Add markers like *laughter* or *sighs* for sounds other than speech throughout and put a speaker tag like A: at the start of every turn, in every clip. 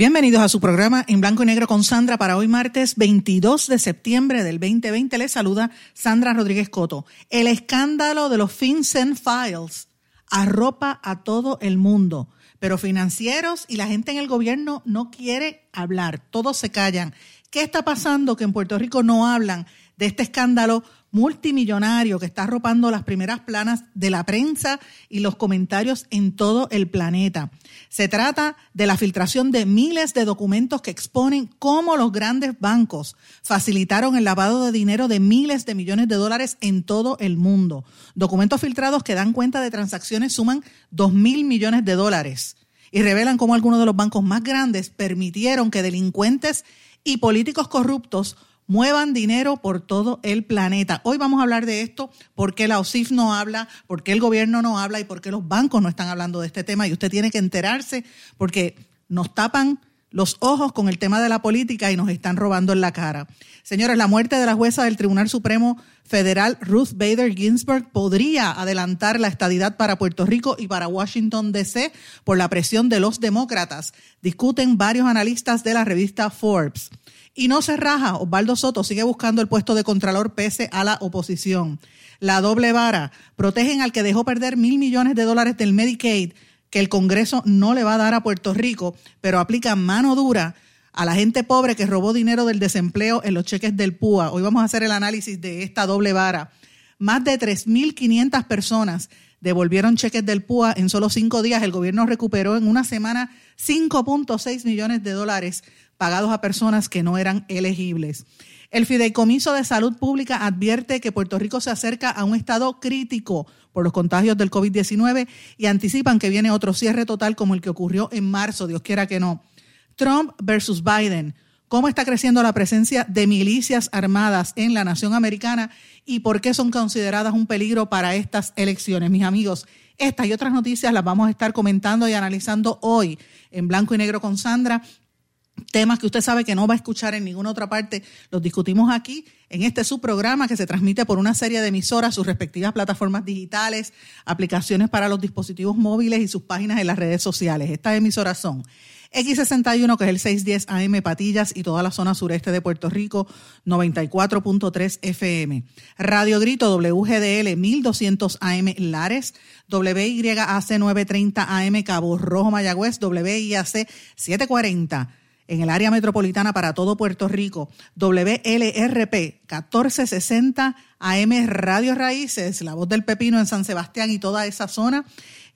A: Bienvenidos a su programa en blanco y negro con Sandra para hoy martes 22 de septiembre del 2020. Les saluda Sandra Rodríguez Coto. El escándalo de los FinCEN Files arropa a todo el mundo, pero financieros y la gente en el gobierno no quiere hablar, todos se callan. ¿Qué está pasando que en Puerto Rico no hablan de este escándalo multimillonario que está arropando las primeras planas de la prensa y los comentarios en todo el planeta. Se trata de la filtración de miles de documentos que exponen cómo los grandes bancos facilitaron el lavado de dinero de miles de millones de dólares en todo el mundo. Documentos filtrados que dan cuenta de transacciones suman 2 mil millones de dólares y revelan cómo algunos de los bancos más grandes permitieron que delincuentes y políticos corruptos muevan dinero por todo el planeta. Hoy vamos a hablar de esto, por qué la OSIF no habla, por qué el gobierno no habla y por qué los bancos no están hablando de este tema. Y usted tiene que enterarse porque nos tapan los ojos con el tema de la política y nos están robando en la cara. Señores, la muerte de la jueza del Tribunal Supremo Federal Ruth Bader Ginsburg podría adelantar la estadidad para Puerto Rico y para Washington, D.C. por la presión de los demócratas, discuten varios analistas de la revista Forbes. Y no se raja, Osvaldo Soto sigue buscando el puesto de Contralor pese a la oposición. La doble vara, protegen al que dejó perder mil millones de dólares del Medicaid, que el Congreso no le va a dar a Puerto Rico, pero aplican mano dura a la gente pobre que robó dinero del desempleo en los cheques del PUA. Hoy vamos a hacer el análisis de esta doble vara. Más de 3.500 personas devolvieron cheques del PUA en solo cinco días. El gobierno recuperó en una semana 5.6 millones de dólares pagados a personas que no eran elegibles. El Fideicomiso de Salud Pública advierte que Puerto Rico se acerca a un estado crítico por los contagios del COVID-19 y anticipan que viene otro cierre total como el que ocurrió en marzo, Dios quiera que no. Trump versus Biden. ¿Cómo está creciendo la presencia de milicias armadas en la nación americana y por qué son consideradas un peligro para estas elecciones? Mis amigos, estas y otras noticias las vamos a estar comentando y analizando hoy en blanco y negro con Sandra temas que usted sabe que no va a escuchar en ninguna otra parte, los discutimos aquí en este subprograma que se transmite por una serie de emisoras, sus respectivas plataformas digitales, aplicaciones para los dispositivos móviles y sus páginas en las redes sociales. Estas emisoras son X61, que es el 610 AM Patillas y toda la zona sureste de Puerto Rico, 94.3 FM. Radio Grito WGDL 1200 AM Lares, WYAC 930 AM Cabo Rojo Mayagüez, WIAC 740 en el área metropolitana para todo Puerto Rico, WLRP 1460 AM Radio Raíces, La Voz del Pepino en San Sebastián y toda esa zona.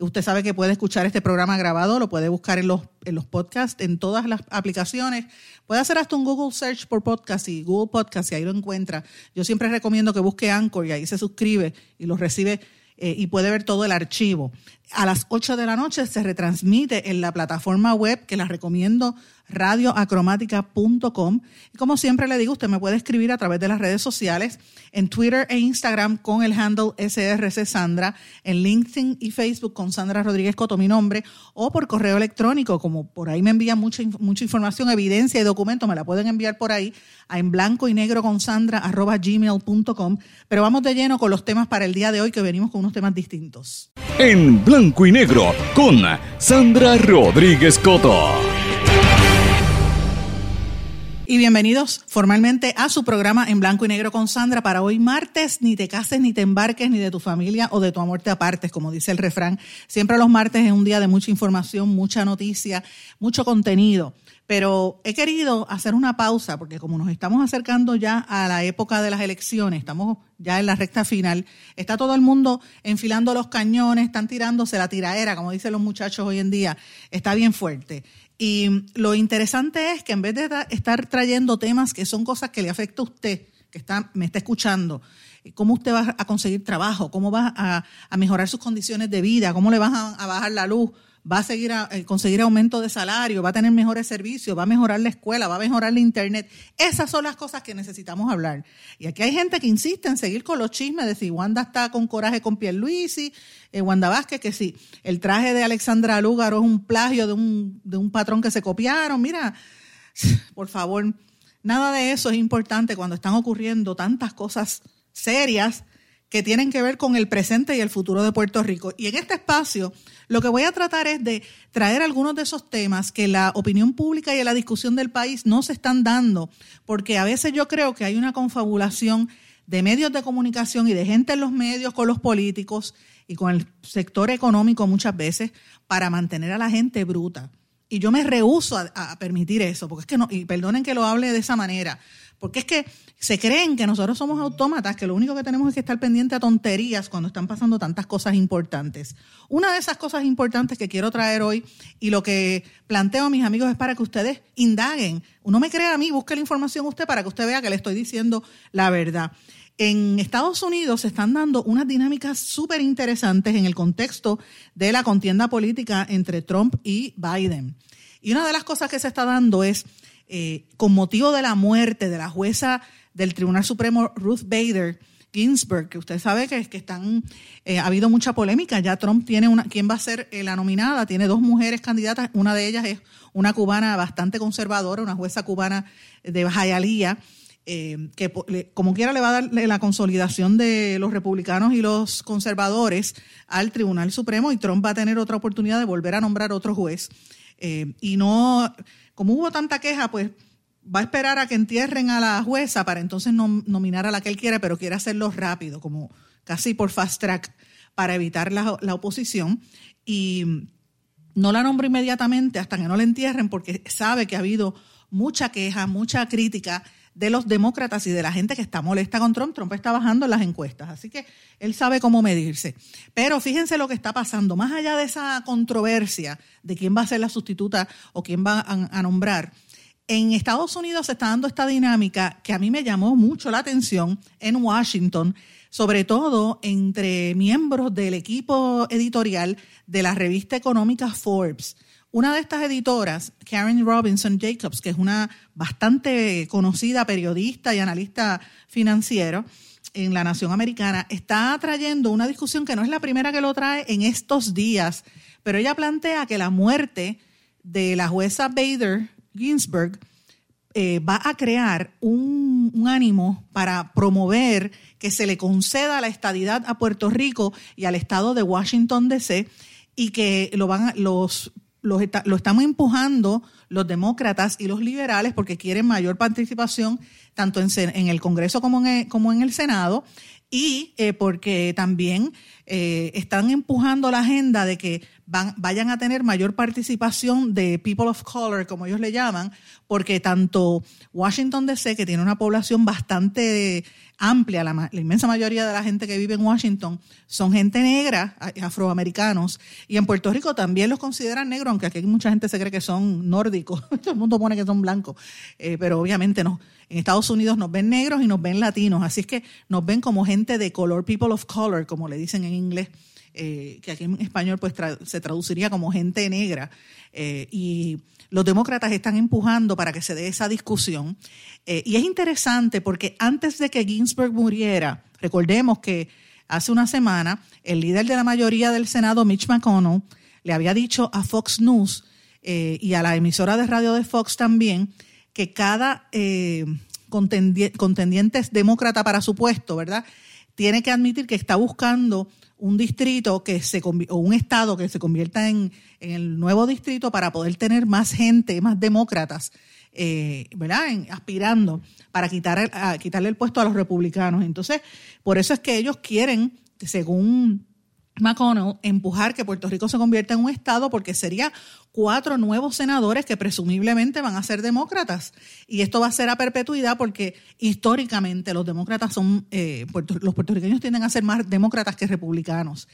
A: Usted sabe que puede escuchar este programa grabado, lo puede buscar en los, en los podcasts, en todas las aplicaciones. Puede hacer hasta un Google Search por podcast y Google Podcast y ahí lo encuentra. Yo siempre recomiendo que busque Anchor y ahí se suscribe y lo recibe eh, y puede ver todo el archivo. A las 8 de la noche se retransmite en la plataforma web que la recomiendo radioacromática.com. Y como siempre le digo, usted me puede escribir a través de las redes sociales, en Twitter e Instagram con el handle SRC Sandra, en LinkedIn y Facebook con Sandra Rodríguez Coto, mi nombre, o por correo electrónico, como por ahí me envían mucha, mucha información, evidencia y documentos, me la pueden enviar por ahí a en blanco y negro con Sandra arroba gmail.com. Pero vamos de lleno con los temas para el día de hoy que venimos con unos temas distintos.
B: En blanco y negro con Sandra Rodríguez Coto.
A: Y bienvenidos formalmente a su programa en blanco y negro con Sandra para hoy martes. Ni te cases, ni te embarques, ni de tu familia o de tu amor te apartes, como dice el refrán. Siempre los martes es un día de mucha información, mucha noticia, mucho contenido. Pero he querido hacer una pausa porque como nos estamos acercando ya a la época de las elecciones, estamos ya en la recta final, está todo el mundo enfilando los cañones, están tirándose la tiraera, como dicen los muchachos hoy en día, está bien fuerte. Y lo interesante es que en vez de estar trayendo temas que son cosas que le afecta a usted, que está, me está escuchando, cómo usted va a conseguir trabajo, cómo va a, mejorar sus condiciones de vida, cómo le van a bajar la luz, va a seguir a, eh, conseguir aumento de salario, va a tener mejores servicios, va a mejorar la escuela, va a mejorar la internet. Esas son las cosas que necesitamos hablar. Y aquí hay gente que insiste en seguir con los chismes de si Wanda está con coraje con Pierluisi, eh, Wanda Vázquez, que si el traje de Alexandra Lúgaro es un plagio de un, de un patrón que se copiaron. Mira, *sighs* por favor, nada de eso es importante cuando están ocurriendo tantas cosas serias que tienen que ver con el presente y el futuro de Puerto Rico. Y en este espacio lo que voy a tratar es de traer algunos de esos temas que la opinión pública y la discusión del país no se están dando, porque a veces yo creo que hay una confabulación de medios de comunicación y de gente en los medios con los políticos y con el sector económico muchas veces para mantener a la gente bruta. Y yo me rehúso a, a permitir eso, porque es que no, y perdonen que lo hable de esa manera, porque es que se creen que nosotros somos autómatas, que lo único que tenemos es que estar pendiente a tonterías cuando están pasando tantas cosas importantes. Una de esas cosas importantes que quiero traer hoy y lo que planteo a mis amigos es para que ustedes indaguen. Uno me crea a mí, busque la información usted para que usted vea que le estoy diciendo la verdad. En Estados Unidos se están dando unas dinámicas súper interesantes en el contexto de la contienda política entre Trump y Biden. Y una de las cosas que se está dando es eh, con motivo de la muerte de la jueza del Tribunal Supremo Ruth Bader Ginsburg, que usted sabe que, que están, eh, ha habido mucha polémica. Ya Trump tiene una, ¿quién va a ser eh, la nominada? Tiene dos mujeres candidatas. Una de ellas es una cubana bastante conservadora, una jueza cubana de Jayalía, que como quiera le va a dar la consolidación de los republicanos y los conservadores al Tribunal Supremo y Trump va a tener otra oportunidad de volver a nombrar otro juez. y no como hubo tanta queja, pues va a esperar a que entierren a la jueza para entonces nominar a la que él quiere, pero quiere hacerlo rápido, como casi por fast track, para evitar la, oposición. Y no la nombra inmediatamente hasta que no la entierren, porque sabe que ha habido mucha queja, mucha crítica de los demócratas y de la gente que está molesta con Trump. Trump está bajando en las encuestas, así que él sabe cómo medirse. Pero fíjense lo que está pasando, más allá de esa controversia de quién va a ser la sustituta o quién va a, nombrar. En Estados Unidos se está dando esta dinámica que a mí me llamó mucho la atención en Washington, sobre todo entre miembros del equipo editorial de la revista económica Forbes. Una de estas editoras, Karen Robinson Jacobs, que es una bastante conocida periodista y analista financiero en la nación americana, está trayendo una discusión que no es la primera que lo trae en estos días, pero ella plantea que la muerte de la jueza Bader Ginsburg eh, va a crear un, un, ánimo para promover que se le conceda la estadidad a Puerto Rico y al estado de Washington DC y que lo van los lo, estamos empujando los demócratas y los liberales porque quieren mayor participación tanto en, en el Congreso como en el, como en el Senado y eh, porque también eh, están empujando la agenda de que van, vayan a tener mayor participación de people of color, como ellos le llaman, porque tanto Washington DC, que tiene una población bastante amplia, la, inmensa mayoría de la gente que vive en Washington son gente negra, afroamericanos, y en Puerto Rico también los consideran negros, aunque aquí mucha gente se cree que son nórdicos, *laughs* todo el mundo pone que son blancos, eh, pero obviamente no. En Estados Unidos nos ven negros y nos ven latinos, así es que nos ven como gente de color, people of color, como le dicen en inglés. Eh, que aquí en español pues se traduciría como gente negra. Eh, y los demócratas están empujando para que se dé esa discusión. Eh, y es interesante porque antes de que Ginsburg muriera, recordemos que hace una semana el líder de la mayoría del Senado, Mitch McConnell, le había dicho a Fox News y a la emisora de radio de Fox también que cada contendiente demócrata para su puesto, ¿verdad? Tiene que admitir que está buscando un distrito que se o un estado que se convierta en, el nuevo distrito para poder tener más gente, más demócratas, eh, ¿verdad? aspirando para quitar, a, quitarle el puesto a los republicanos. Entonces, por eso es que ellos quieren, según McConnell empujar que Puerto Rico se convierta en un Estado porque sería cuatro nuevos senadores que presumiblemente van a ser demócratas. Y esto va a ser a perpetuidad porque históricamente los demócratas son, eh, los puertorriqueños tienden a ser más demócratas que republicanos.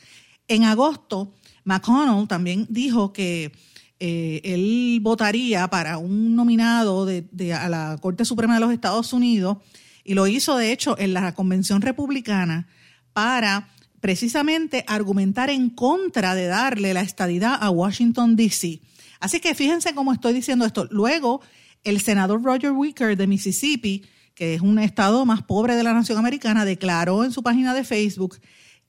A: En agosto, McConnell también dijo que eh, él votaría para un nominado de, a la Corte Suprema de los Estados Unidos y lo hizo de hecho en la convención republicana para precisamente argumentar en contra de darle la estadidad a Washington, D.C. Así que fíjense cómo estoy diciendo esto. Luego, el senador Roger Wicker de Mississippi, que es un estado más pobre de la nación americana, declaró en su página de Facebook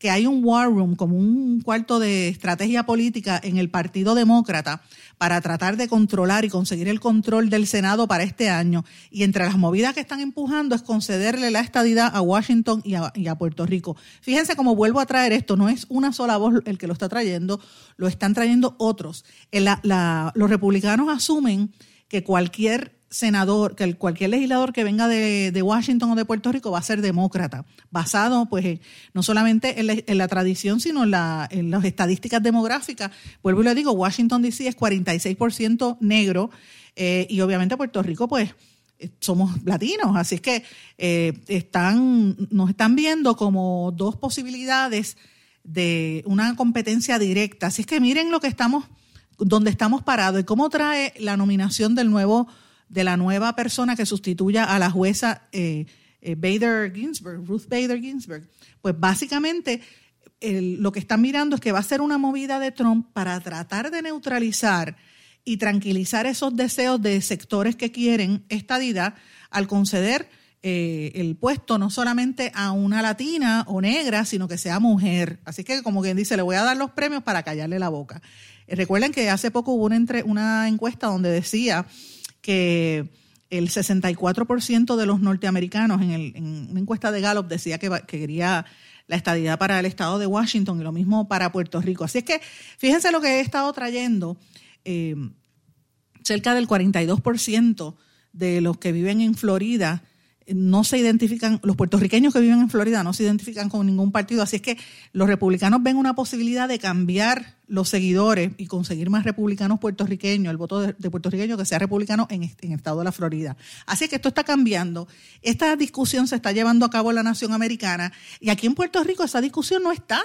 A: que hay un war room, como un cuarto de estrategia política en el Partido Demócrata para tratar de controlar y conseguir el control del Senado para este año. Y entre las movidas que están empujando es concederle la estadidad a Washington y a, Puerto Rico. Fíjense cómo vuelvo a traer esto, no es una sola voz el que lo está trayendo, lo están trayendo otros. los republicanos asumen que cualquier senador, que cualquier legislador que venga de, Washington o de Puerto Rico va a ser demócrata, basado pues no solamente en la, tradición, sino en, las estadísticas demográficas. Vuelvo y le digo, Washington DC es 46% negro eh, y obviamente Puerto Rico pues eh, somos latinos, así es que eh, están, nos están viendo como dos posibilidades de una competencia directa. Así es que miren lo que estamos, donde estamos parados y cómo trae la nominación del nuevo de la nueva persona que sustituya a la jueza eh, eh, Bader Ginsburg, Ruth Bader Ginsburg. Pues básicamente lo que están mirando es que va a ser una movida de Trump para tratar de neutralizar y tranquilizar esos deseos de sectores que quieren estadidad al conceder eh, el puesto no solamente a una latina o negra, sino que sea mujer. Así que, como quien dice, le voy a dar los premios para callarle la boca. recuerden que hace poco hubo entre, una encuesta donde decía que el 64% de los norteamericanos en, una encuesta de Gallup decía que, quería la estadidad para el estado de Washington y lo mismo para Puerto Rico. Así es que fíjense lo que he estado trayendo. Eh, cerca del 42% de los que viven en Florida no se identifican, los puertorriqueños que viven en Florida no se identifican con ningún partido, así es que los republicanos ven una posibilidad de cambiar los seguidores y conseguir más republicanos puertorriqueños, el voto de, puertorriqueño que sea republicano en, en el estado de la Florida. Así que esto está cambiando. Esta discusión se está llevando a cabo en la nación americana y aquí en Puerto Rico esa discusión no está.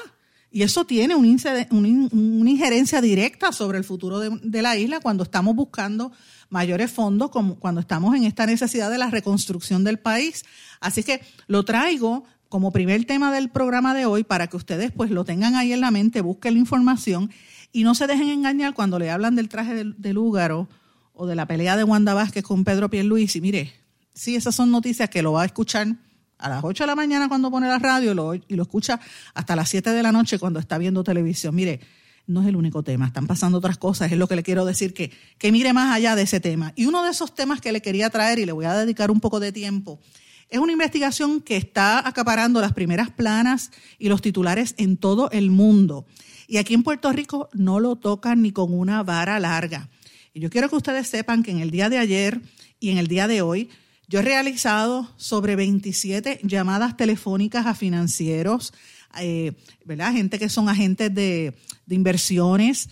A: Y eso tiene una injerencia directa sobre el futuro de, la isla cuando estamos buscando mayores fondos, como cuando estamos en esta necesidad de la reconstrucción del país. Así que lo traigo como primer tema del programa de hoy para que ustedes pues lo tengan ahí en la mente, busquen la información y no se dejen engañar cuando le hablan del traje del, del húgaro o de la pelea de Wanda Vázquez con Pedro Pierluisi. Mire, sí, esas son noticias que lo va a escuchar a las 8 de la mañana cuando pone la radio y lo escucha hasta las 7 de la noche cuando está viendo televisión. Mire, no es el único tema, están pasando otras cosas, es lo que le quiero decir, que, que mire más allá de ese tema. Y uno de esos temas que le quería traer y le voy a dedicar un poco de tiempo, es una investigación que está acaparando las primeras planas y los titulares en todo el mundo. Y aquí en Puerto Rico no lo tocan ni con una vara larga. Y yo quiero que ustedes sepan que en el día de ayer y en el día de hoy, yo he realizado sobre 27 llamadas telefónicas a financieros, eh, ¿verdad? Gente que son agentes de, inversiones,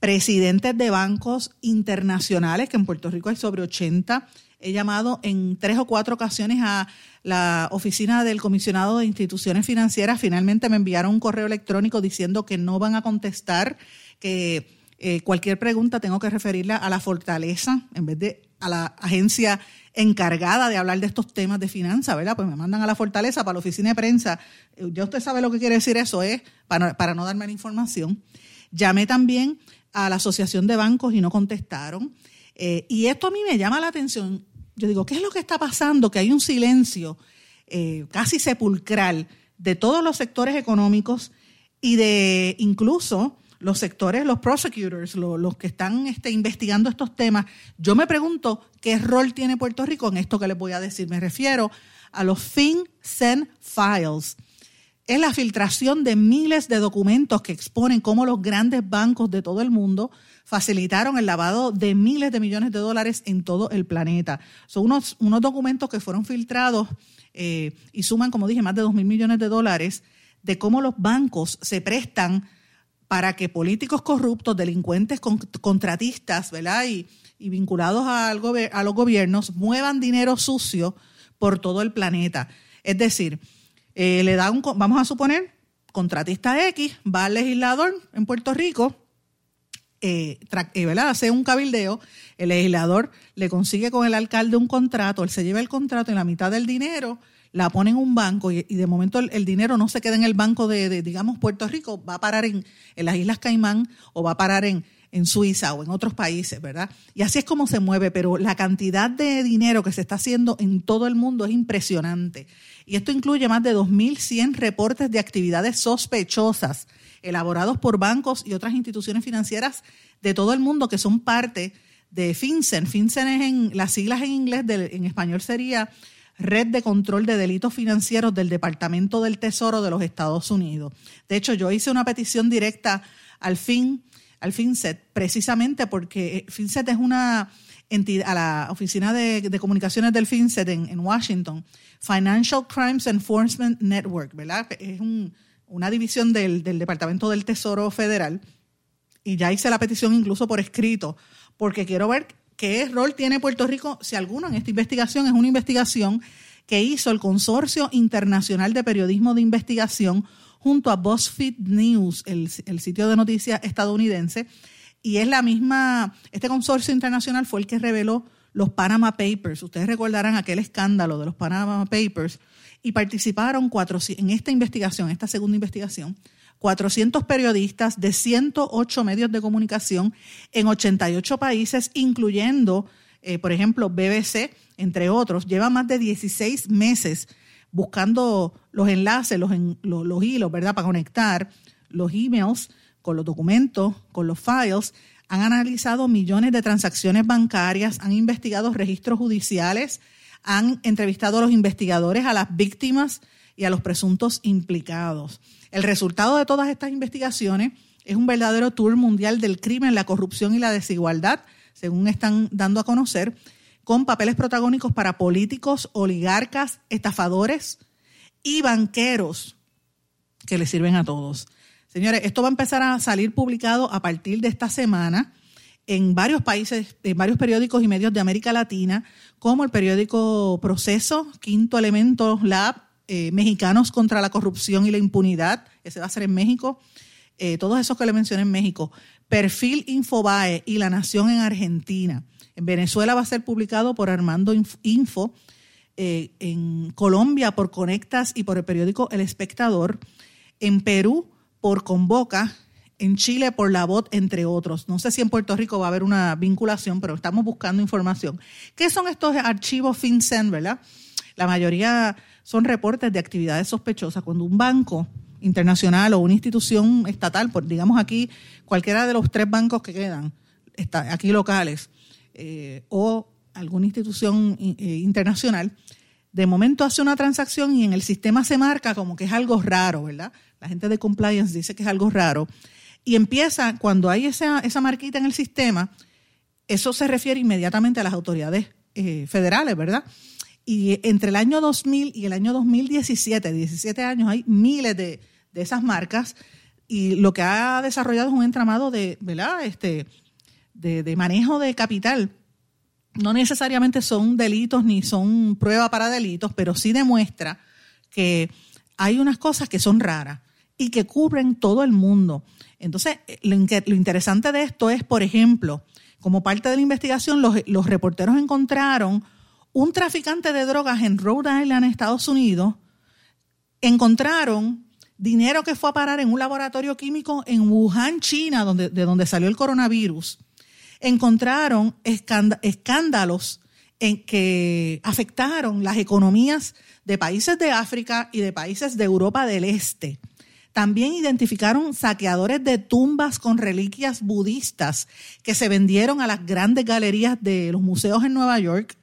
A: presidentes de bancos internacionales, que en Puerto Rico hay sobre 80. He llamado en tres o cuatro ocasiones a la oficina del comisionado de instituciones financieras. Finalmente me enviaron un correo electrónico diciendo que no van a contestar, que eh, cualquier pregunta tengo que referirla a la fortaleza en vez de a la agencia encargada de hablar de estos temas de finanzas, ¿verdad? Pues me mandan a la fortaleza para la oficina de prensa. Eh, ya usted sabe lo que quiere decir eso, es para, para no darme la información. Llamé también a la Asociación de Bancos y no contestaron. Eh, y esto a mí me llama la atención. Yo digo, ¿qué es lo que está pasando? Que hay un silencio eh, casi sepulcral de todos los sectores económicos y de incluso los sectores, los prosecutors, los, que están este, investigando estos temas, yo me pregunto qué rol tiene Puerto Rico en esto que les voy a decir. Me refiero a los FinCEN Files. Es la filtración de miles de documentos que exponen cómo los grandes bancos de todo el mundo facilitaron el lavado de miles de millones de dólares en todo el planeta. Son unos, unos documentos que fueron filtrados eh, y suman, como dije, más de 2 mil millones de dólares de cómo los bancos se prestan para que políticos corruptos, delincuentes contratistas, ¿verdad? Y, vinculados a los gobiernos muevan dinero sucio por todo el planeta. Es decir, eh, le da un, vamos a suponer, contratista X va al legislador en Puerto Rico, eh, eh, ¿verdad? hace un cabildeo, el legislador le consigue con el alcalde un contrato, él se lleva el contrato y la mitad del dinero la pone en un banco y, de momento el, dinero no se queda en el banco de, digamos, Puerto Rico, va a parar en, en las Islas Caimán o va a parar en, en Suiza o en otros países, ¿verdad? Y así es como se mueve, pero la cantidad de dinero que se está haciendo en todo el mundo es impresionante. Y esto incluye más de 2.100 reportes de actividades sospechosas elaborados por bancos y otras instituciones financieras de todo el mundo que son parte de FinCEN. FinCEN es en las siglas en inglés, en español sería Red de Control de Delitos Financieros del Departamento del Tesoro de los Estados Unidos. De hecho, yo hice una petición directa al fin al FinCET, precisamente porque eh, FinCET es una entidad, a la Oficina de, Comunicaciones del FinCET en, Washington, Financial Crimes Enforcement Network, ¿verdad? Es una división del, Departamento del Tesoro Federal y ya hice la petición incluso por escrito, porque quiero ver qué rol tiene Puerto Rico, si alguno, en esta investigación. Es una investigación que hizo el Consorcio Internacional de Periodismo de Investigación junto a BuzzFeed News, el, sitio de noticias estadounidense, y es la misma, este consorcio internacional fue el que reveló los Panama Papers. Ustedes recordarán aquel escándalo de los Panama Papers y participaron cuatro, en esta investigación, esta segunda investigación, 400 periodistas de 108 medios de comunicación en 88 países, incluyendo, eh, por ejemplo, BBC, entre otros. Lleva más de 16 meses buscando los enlaces, los, los, hilos, ¿verdad? Para conectar los emails con los documentos, con los files. Han analizado millones de transacciones bancarias, han investigado registros judiciales, han entrevistado a los investigadores, a las víctimas y a los presuntos implicados. El resultado de todas estas investigaciones es un verdadero tour mundial del crimen, la corrupción y la desigualdad, según están dando a conocer, con papeles protagónicos para políticos, oligarcas, estafadores y banqueros que le sirven a todos. Señores, esto va a empezar a salir publicado a partir de esta semana en varios países, en varios periódicos y medios de América Latina, como el periódico Proceso, Quinto Elemento Lab, eh, Mexicanos contra la Corrupción y la Impunidad, ese va a ser en México, eh, todos esos que le mencioné en México, Perfil Infobae y La Nación en Argentina. En Venezuela va a ser publicado por Armando Info, eh, en Colombia por Conectas y por el periódico El Espectador, en Perú por Convoca, en Chile por La Voz, entre otros. No sé si en Puerto Rico va a haber una vinculación, pero estamos buscando información. ¿Qué son estos archivos FinCEN, verdad? La mayoría son reportes de actividades sospechosas. Cuando un banco internacional o una institución estatal, por, digamos aquí, cualquiera de los tres bancos que quedan, está, aquí locales, eh, o alguna institución eh, internacional, de momento hace una transacción y en el sistema se marca como que es algo raro, ¿verdad? La gente de compliance dice que es algo raro. Y empieza, cuando hay esa, esa marquita en el sistema, eso se refiere inmediatamente a las autoridades eh, federales, ¿verdad? Y entre el año 2000 y el año 2017, 17 años, hay miles de, de esas marcas y lo que ha desarrollado es un entramado de, ¿verdad? Este, de, manejo de capital no necesariamente son delitos ni son prueba para delitos, pero sí demuestra que hay unas cosas que son raras y que cubren todo el mundo. Entonces, lo, interesante de esto es, por ejemplo, como parte de la investigación, los, los, reporteros encontraron un traficante de drogas en Rhode Island, Estados Unidos, encontraron dinero que fue a parar en un laboratorio químico en Wuhan, China, donde, de donde salió el coronavirus encontraron escándalos en que afectaron las economías de países de África y de países de Europa del Este. También identificaron saqueadores de tumbas con reliquias budistas que se vendieron a las grandes galerías de los museos en Nueva York.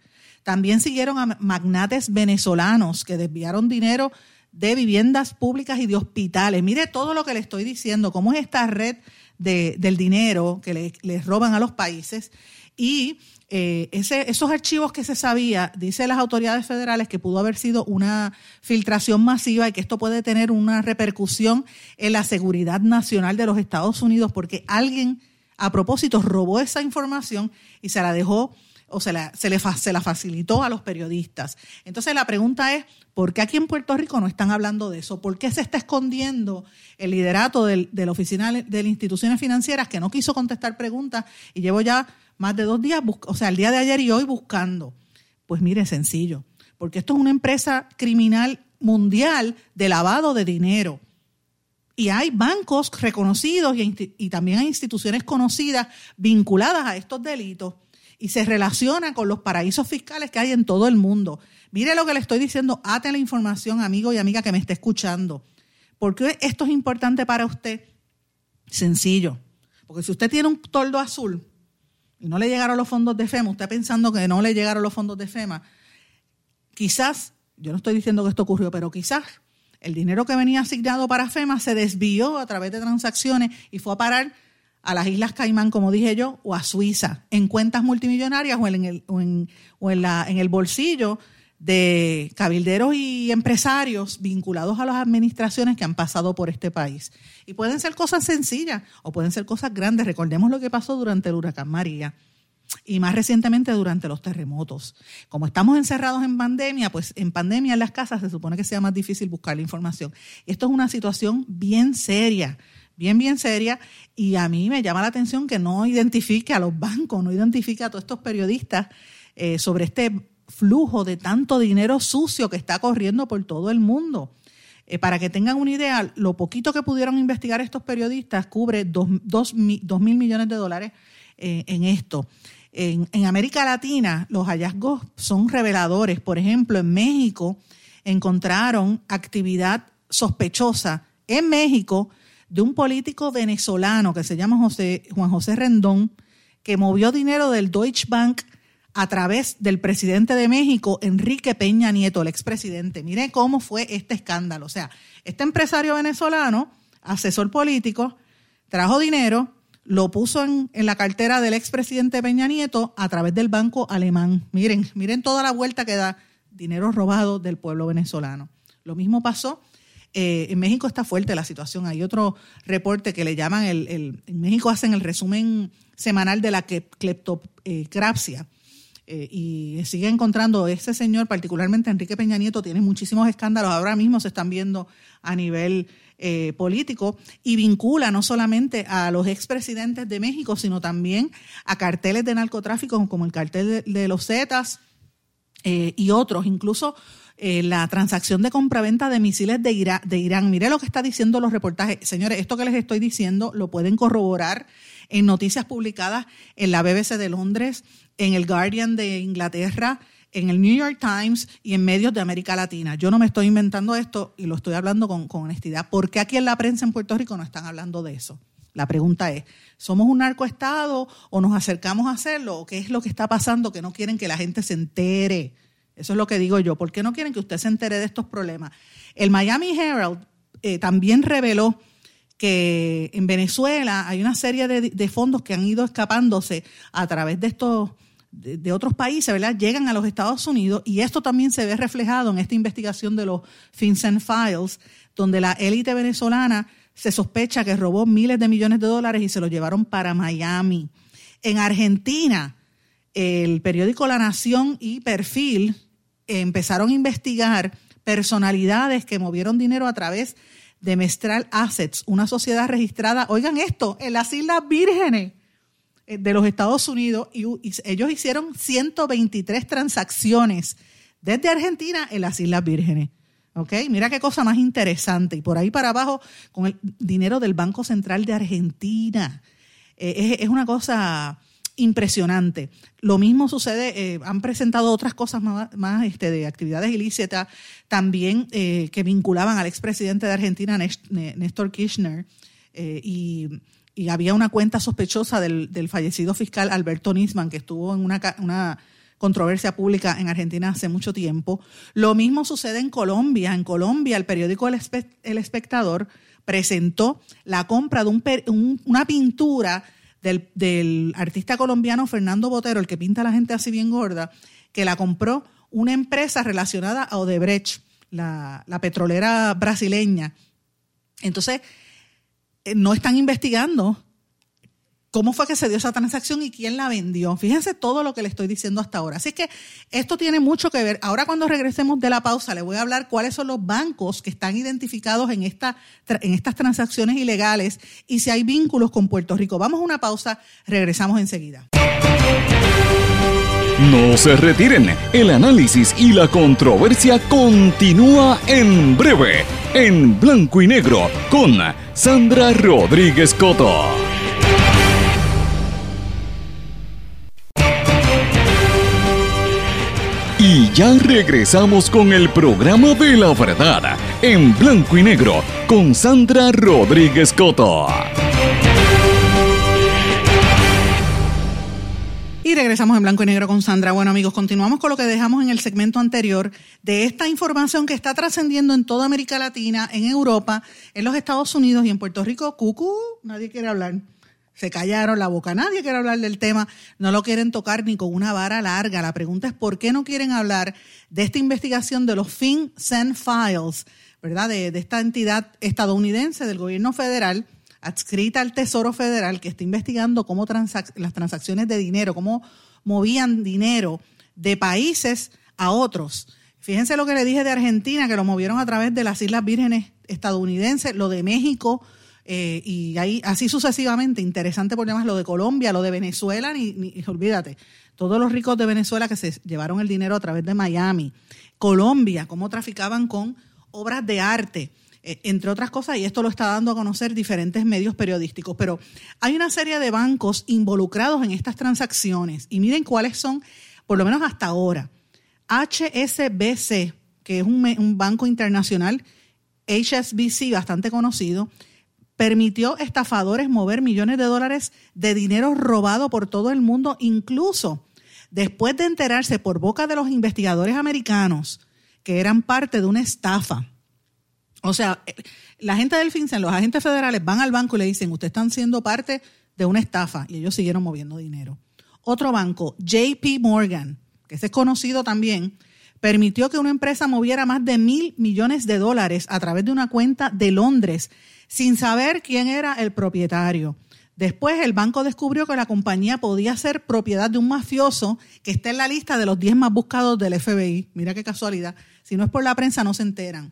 A: También siguieron a magnates venezolanos que desviaron dinero de viviendas públicas y de hospitales. Mire todo lo que le estoy diciendo, cómo es esta red del dinero que les roban a los países. Y eh, ese, esos archivos que se sabía, dice las autoridades federales que pudo haber sido una filtración masiva y que esto puede tener una repercusión en la seguridad nacional de los Estados Unidos porque alguien a propósito robó esa información y se la dejó o se la, se, le, se la facilitó a los periodistas. Entonces la pregunta es, ¿por qué aquí en Puerto Rico no están hablando de eso? ¿Por qué se está escondiendo el liderato de la oficina de las instituciones financieras que no quiso contestar preguntas y llevo ya más de dos días, o sea, el día de ayer y hoy buscando? Pues mire, sencillo, porque esto es una empresa criminal mundial de lavado de dinero. Y hay bancos reconocidos y, y también hay instituciones conocidas vinculadas a estos delitos y se relaciona con los paraísos fiscales que hay en todo el mundo. Mire lo que le estoy diciendo, ate la información, amigo y amiga que me esté escuchando. ¿Por qué esto es importante para usted? Sencillo. Porque si usted tiene un toldo azul y no le llegaron los fondos de FEMA, usted pensando que no le llegaron los fondos de FEMA, quizás, yo no estoy diciendo que esto ocurrió, pero quizás el dinero que venía asignado para FEMA se desvió a través de transacciones y fue a parar a las Islas Caimán, como dije yo, o a Suiza, en cuentas multimillonarias o en el, o en, la, en el bolsillo de cabilderos y empresarios vinculados a las administraciones que han pasado por este país. Y pueden ser cosas sencillas o pueden ser cosas grandes. Recordemos lo que pasó durante el huracán María y más recientemente durante los terremotos. Como estamos encerrados en pandemia, pues en pandemia en las casas se supone que sea más difícil buscar la información. Esto es una situación bien seria, bien, bien seria, y a mí me llama la atención que no identifique a los bancos, no identifique a todos estos periodistas eh, sobre este flujo de tanto dinero sucio que está corriendo por todo el mundo. Eh, para que tengan una idea, lo poquito que pudieron investigar estos periodistas cubre dos, mil millones de dólares eh, en esto. En, América Latina, los hallazgos son reveladores. Por ejemplo, en México encontraron actividad sospechosa en México de un político venezolano que se llama José, Juan José Rendón, que movió dinero del Deutsche Bank a través del presidente de México, Enrique Peña Nieto, el expresidente. Mire cómo fue este escándalo. O sea, este empresario venezolano, asesor político, trajo dinero, lo puso en, la cartera del expresidente Peña Nieto a través del banco alemán. Miren, miren toda la vuelta que da dinero robado del pueblo venezolano. Lo mismo pasó. Eh, en México está fuerte la situación. Hay otro reporte que le llaman, el, en México hacen el resumen semanal de la cleptocracia eh, y sigue encontrando ese señor, particularmente Enrique Peña Nieto, tiene muchísimos escándalos, ahora mismo se están viendo a nivel eh, político y vincula no solamente a los expresidentes de México, sino también a carteles de narcotráfico como el cartel de, los Zetas y otros, incluso la transacción de compraventa de misiles de, Irán. Mire lo que está diciendo los reportajes. Señores, esto que les estoy diciendo lo pueden corroborar en noticias publicadas en la BBC de Londres, en el Guardian de Inglaterra, en el New York Times y en medios de América Latina. Yo no me estoy inventando esto y lo estoy hablando con, honestidad. ¿Por qué aquí en la prensa en Puerto Rico no están hablando de eso? La pregunta es, ¿somos un narcoestado o nos acercamos a hacerlo? ¿O qué es lo que está pasando que no quieren que la gente se entere? Eso es lo que digo yo. ¿Por qué no quieren que usted se entere de estos problemas? El Miami Herald eh, también reveló que en Venezuela hay una serie de, fondos que han ido escapándose a través de estos de, otros países, ¿verdad? Llegan a los Estados Unidos y esto también se ve reflejado en esta investigación de los FinCEN Files, donde la élite venezolana se sospecha que robó miles de millones de dólares y se los llevaron para Miami. En Argentina, el periódico La Nación y Perfil empezaron a investigar personalidades que movieron dinero a través de Mestral Assets, una sociedad registrada, oigan esto, en las Islas Vírgenes eh, de los Estados Unidos, y, ellos hicieron 123 transacciones desde Argentina en las Islas Vírgenes. ¿Ok? Mira qué cosa más interesante. Y por ahí para abajo, con el dinero del Banco Central de Argentina. Eh, es, una cosa impresionante. Lo mismo sucede, eh, han presentado otras cosas más, este, de actividades ilícitas también eh, que vinculaban al expresidente de Argentina, Néstor Kirchner, eh, y, había una cuenta sospechosa del, fallecido fiscal Alberto Nisman, que estuvo en una, controversia pública en Argentina hace mucho tiempo. Lo mismo sucede en Colombia. En Colombia, el periódico El, Espectador presentó la compra de un, una pintura del, artista colombiano Fernando Botero, el que pinta a la gente así bien gorda, que la compró una empresa relacionada a Odebrecht, la, la petrolera brasileña. Entonces, eh, no están investigando cómo fue que se dio esa transacción y quién la vendió. Fíjense todo lo que le estoy diciendo hasta ahora. Así que esto tiene mucho que ver. Ahora cuando regresemos de la pausa, le voy a hablar cuáles son los bancos que están identificados en, esta, en estas transacciones ilegales y si hay vínculos con Puerto Rico. Vamos a una pausa, regresamos enseguida.
B: No se retiren, el análisis y la controversia continúa en breve, en blanco y negro, con Sandra Rodríguez Coto. Y ya regresamos con el programa de la verdad, en blanco y negro, con Sandra Rodríguez Coto.
A: Y regresamos en blanco y negro con Sandra. Bueno amigos, continuamos con lo que dejamos en el segmento anterior de esta información que está trascendiendo en toda América Latina, en Europa, en los Estados Unidos y en Puerto Rico. Cucu, nadie quiere hablar. Se callaron la boca, nadie quiere hablar del tema, no lo quieren tocar ni con una vara larga. La pregunta es por qué no quieren hablar de esta investigación de los FinCEN Files, ¿verdad? De, de esta entidad estadounidense del gobierno federal adscrita al Tesoro Federal que está investigando cómo las transacciones de dinero, cómo movían dinero de países a otros. Fíjense lo que le dije de Argentina, que lo movieron a través de las Islas Vírgenes estadounidenses, lo de México, eh, y ahí así sucesivamente. Interesante por demás lo de Colombia, lo de Venezuela, ni, ni, olvídate, todos los ricos de Venezuela que se llevaron el dinero a través de Miami. Colombia, cómo traficaban con obras de arte. Eh, entre otras cosas, y esto lo está dando a conocer diferentes medios periodísticos. Pero hay una serie de bancos involucrados en estas transacciones y miren cuáles son, por lo menos hasta ahora. HSBC, que es un, un banco internacional, HSBC bastante conocido, permitió estafadores mover millones de dólares de dinero robado por todo el mundo, incluso después de enterarse por boca de los investigadores americanos que eran parte de una estafa o sea, eh, la gente del FinCEN, los agentes federales van al banco y le dicen, ustedes están siendo parte de una estafa y ellos siguieron moviendo dinero. Otro banco, JP Morgan, que es conocido también, permitió que una empresa moviera más de mil millones de dólares a través de una cuenta de Londres sin saber quién era el propietario. Después el banco descubrió que la compañía podía ser propiedad de un mafioso que está en la lista de los 10 más buscados del FBI. Mira qué casualidad. Si no es por la prensa no se enteran.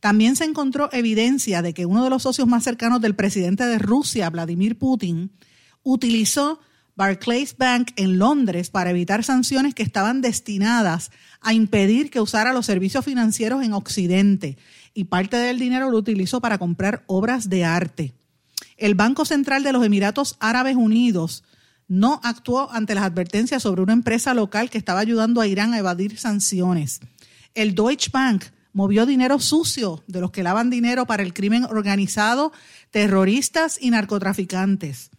A: También se encontró evidencia de que uno de los socios más cercanos del presidente de Rusia, Vladimir Putin, utilizó Barclays Bank en Londres para evitar sanciones que estaban destinadas a impedir que usara los servicios financieros en Occidente y parte del dinero lo utilizó para comprar obras de arte. El Banco Central de los Emiratos Árabes Unidos no actuó ante las advertencias sobre una empresa local que estaba ayudando a Irán a evadir sanciones. El Deutsche Bank movió dinero sucio de los que lavan dinero para el crimen organizado, terroristas y narcotraficantes.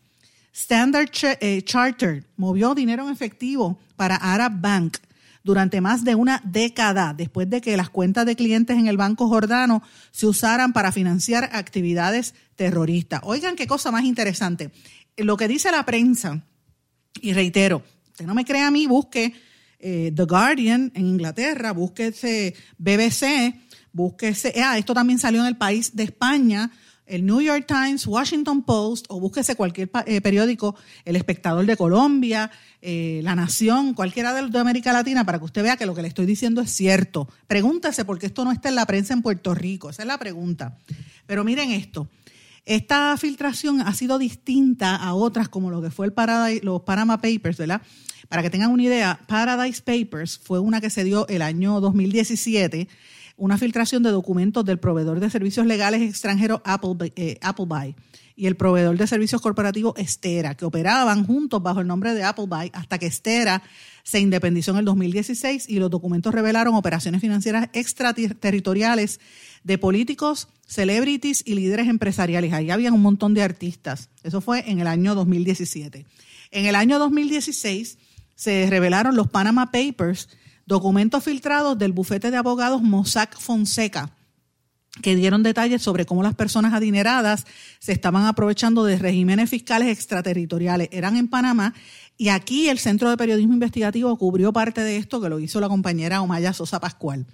A: Standard eh, Chartered movió dinero en efectivo para Arab Bank durante más de una década después de que las cuentas de clientes en el Banco Jordano se usaran para financiar actividades terroristas. Oigan qué cosa más interesante. Lo que dice la prensa, y reitero, usted no me cree a mí, busque eh, The Guardian en Inglaterra, búsquese BBC, búsquese, ah, esto también salió en el país de España, el New York Times, Washington Post o búsquese cualquier eh, periódico, El Espectador de Colombia, eh, La Nación, cualquiera de, de América Latina, para que usted vea que lo que le estoy diciendo es cierto. Pregúntese por qué esto no está en la prensa en Puerto Rico, esa es la pregunta. Pero miren esto, esta filtración ha sido distinta a otras como lo que fue el los Panama Papers, ¿verdad? Para que tengan una idea, Paradise Papers fue una que se dio el año 2017, una filtración de documentos del proveedor de servicios legales extranjero Apple, eh, Appleby y el proveedor de servicios corporativos Estera, que operaban juntos bajo el nombre de Appleby hasta que Estera se independizó en el 2016 y los documentos revelaron operaciones financieras extraterritoriales de políticos, celebrities y líderes empresariales. Ahí había un montón de artistas. Eso fue en el año 2017. En el año 2016 se revelaron los Panama Papers, documentos filtrados del bufete de abogados Mossack Fonseca, que dieron detalles sobre cómo las personas adineradas se estaban aprovechando de regímenes fiscales extraterritoriales. Eran en Panamá y aquí el Centro de Periodismo Investigativo cubrió parte de esto que lo hizo la compañera Omaya Sosa Pascual,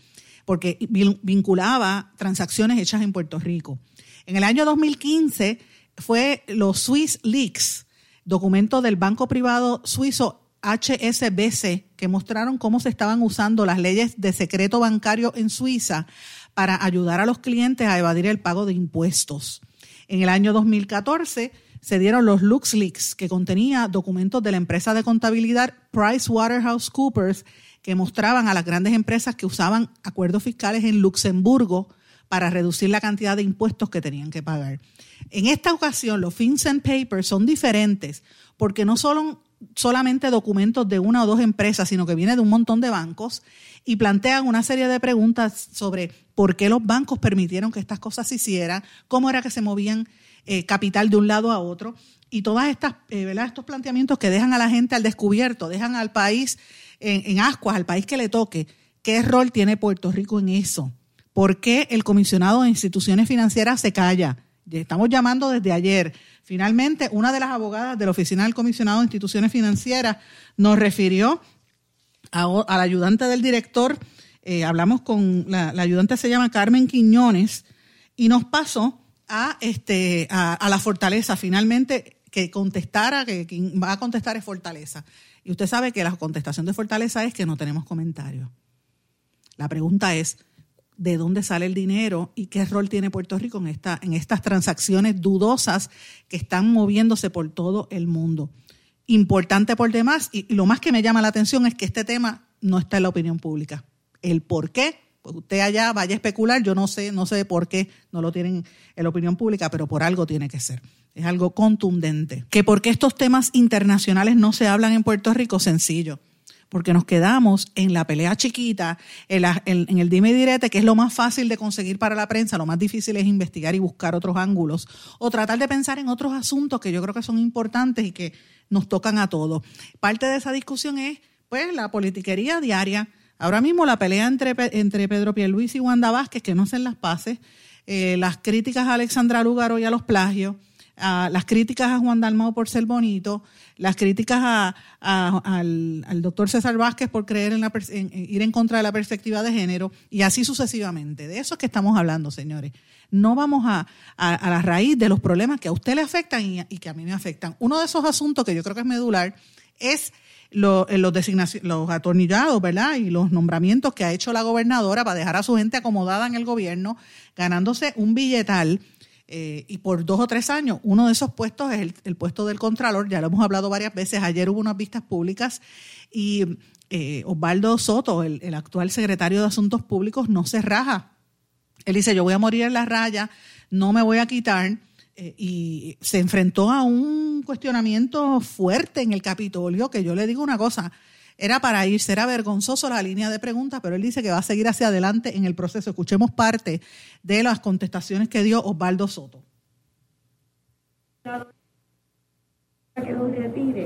A: porque vinculaba transacciones hechas en Puerto Rico. En el año 2015 fue los Swiss Leaks, documento del banco privado suizo HSBC que mostraron cómo se estaban usando las leyes de secreto bancario en Suiza para ayudar a los clientes a evadir el pago de impuestos. En el año 2014 se dieron los LuxLeaks, que contenía documentos de la empresa de contabilidad PricewaterhouseCoopers que mostraban a las grandes empresas que usaban acuerdos fiscales en Luxemburgo para reducir la cantidad de impuestos que tenían que pagar. En esta ocasión, los FinCEN Papers son diferentes porque no son solamente documentos de una o dos empresas, sino que viene de un montón de bancos y plantean una serie de preguntas sobre por qué los bancos permitieron que estas cosas se hicieran, cómo era que se movían eh, capital de un lado a otro y todas estas, eh, estos planteamientos que dejan a la gente al descubierto, dejan al país en, en ascuas, al país que le toque, ¿qué rol tiene Puerto Rico en eso? ¿Por qué el comisionado de instituciones financieras se calla? Estamos llamando desde ayer. Finalmente, una de las abogadas de la Oficina del Comisionado de Instituciones Financieras nos refirió al ayudante del director, eh, hablamos con, la, ayudante se llama Carmen Quiñones, y nos pasó a, este, la fortaleza, finalmente, que contestara, que va a contestar es fortaleza. Y usted sabe que la contestación de fortaleza es que no tenemos comentarios. La pregunta es, de dónde sale el dinero y qué rol tiene Puerto Rico en, esta, en estas transacciones dudosas que están moviéndose por todo el mundo. Importante por demás, y lo más que me llama la atención es que este tema no está en la opinión pública. El por qué, pues usted allá vaya a especular, yo no sé, no sé por qué no lo tienen en la opinión pública, pero por algo tiene que ser. Es algo contundente. Que por qué estos temas internacionales no se hablan en Puerto Rico, sencillo porque nos quedamos en la pelea chiquita, en, el dime y direte, que es lo más fácil de conseguir para la prensa, lo más difícil es investigar y buscar otros ángulos, o tratar de pensar en otros asuntos que yo creo que son importantes y que nos tocan a todos. Parte de esa discusión es, pues, la politiquería diaria. Ahora mismo la pelea entre, entre Pedro Pierluisi y Wanda Vázquez, que no hacen las paces, eh, las críticas a Alexandra Lugaro y a los plagios, las críticas a Juan Dalmao por ser bonito, las críticas al, doctor César Vázquez por creer en, la, ir en contra de la perspectiva de género y así sucesivamente. De eso es que estamos hablando, señores. No vamos a, la raíz de los problemas que a usted le afectan y, que a mí me afectan. Uno de esos asuntos que yo creo que es medular es los, los atornillados, ¿verdad? Y los nombramientos que ha hecho la gobernadora para dejar a su gente acomodada en el gobierno, ganándose un billetal eh, y por dos o tres años, uno de esos puestos es el, puesto del Contralor, ya lo hemos hablado varias veces, ayer hubo unas vistas públicas y eh, Osvaldo Soto, el, actual secretario de Asuntos Públicos, no se raja. Él dice, yo voy a morir en la raya, no me voy a quitar. Eh, y se enfrentó a un cuestionamiento fuerte en el Capitolio, que yo le digo una cosa, era para ir, será vergonzoso la línea de preguntas, pero él dice que va a seguir hacia adelante en el proceso. Escuchemos parte de las contestaciones que dio Osvaldo Soto.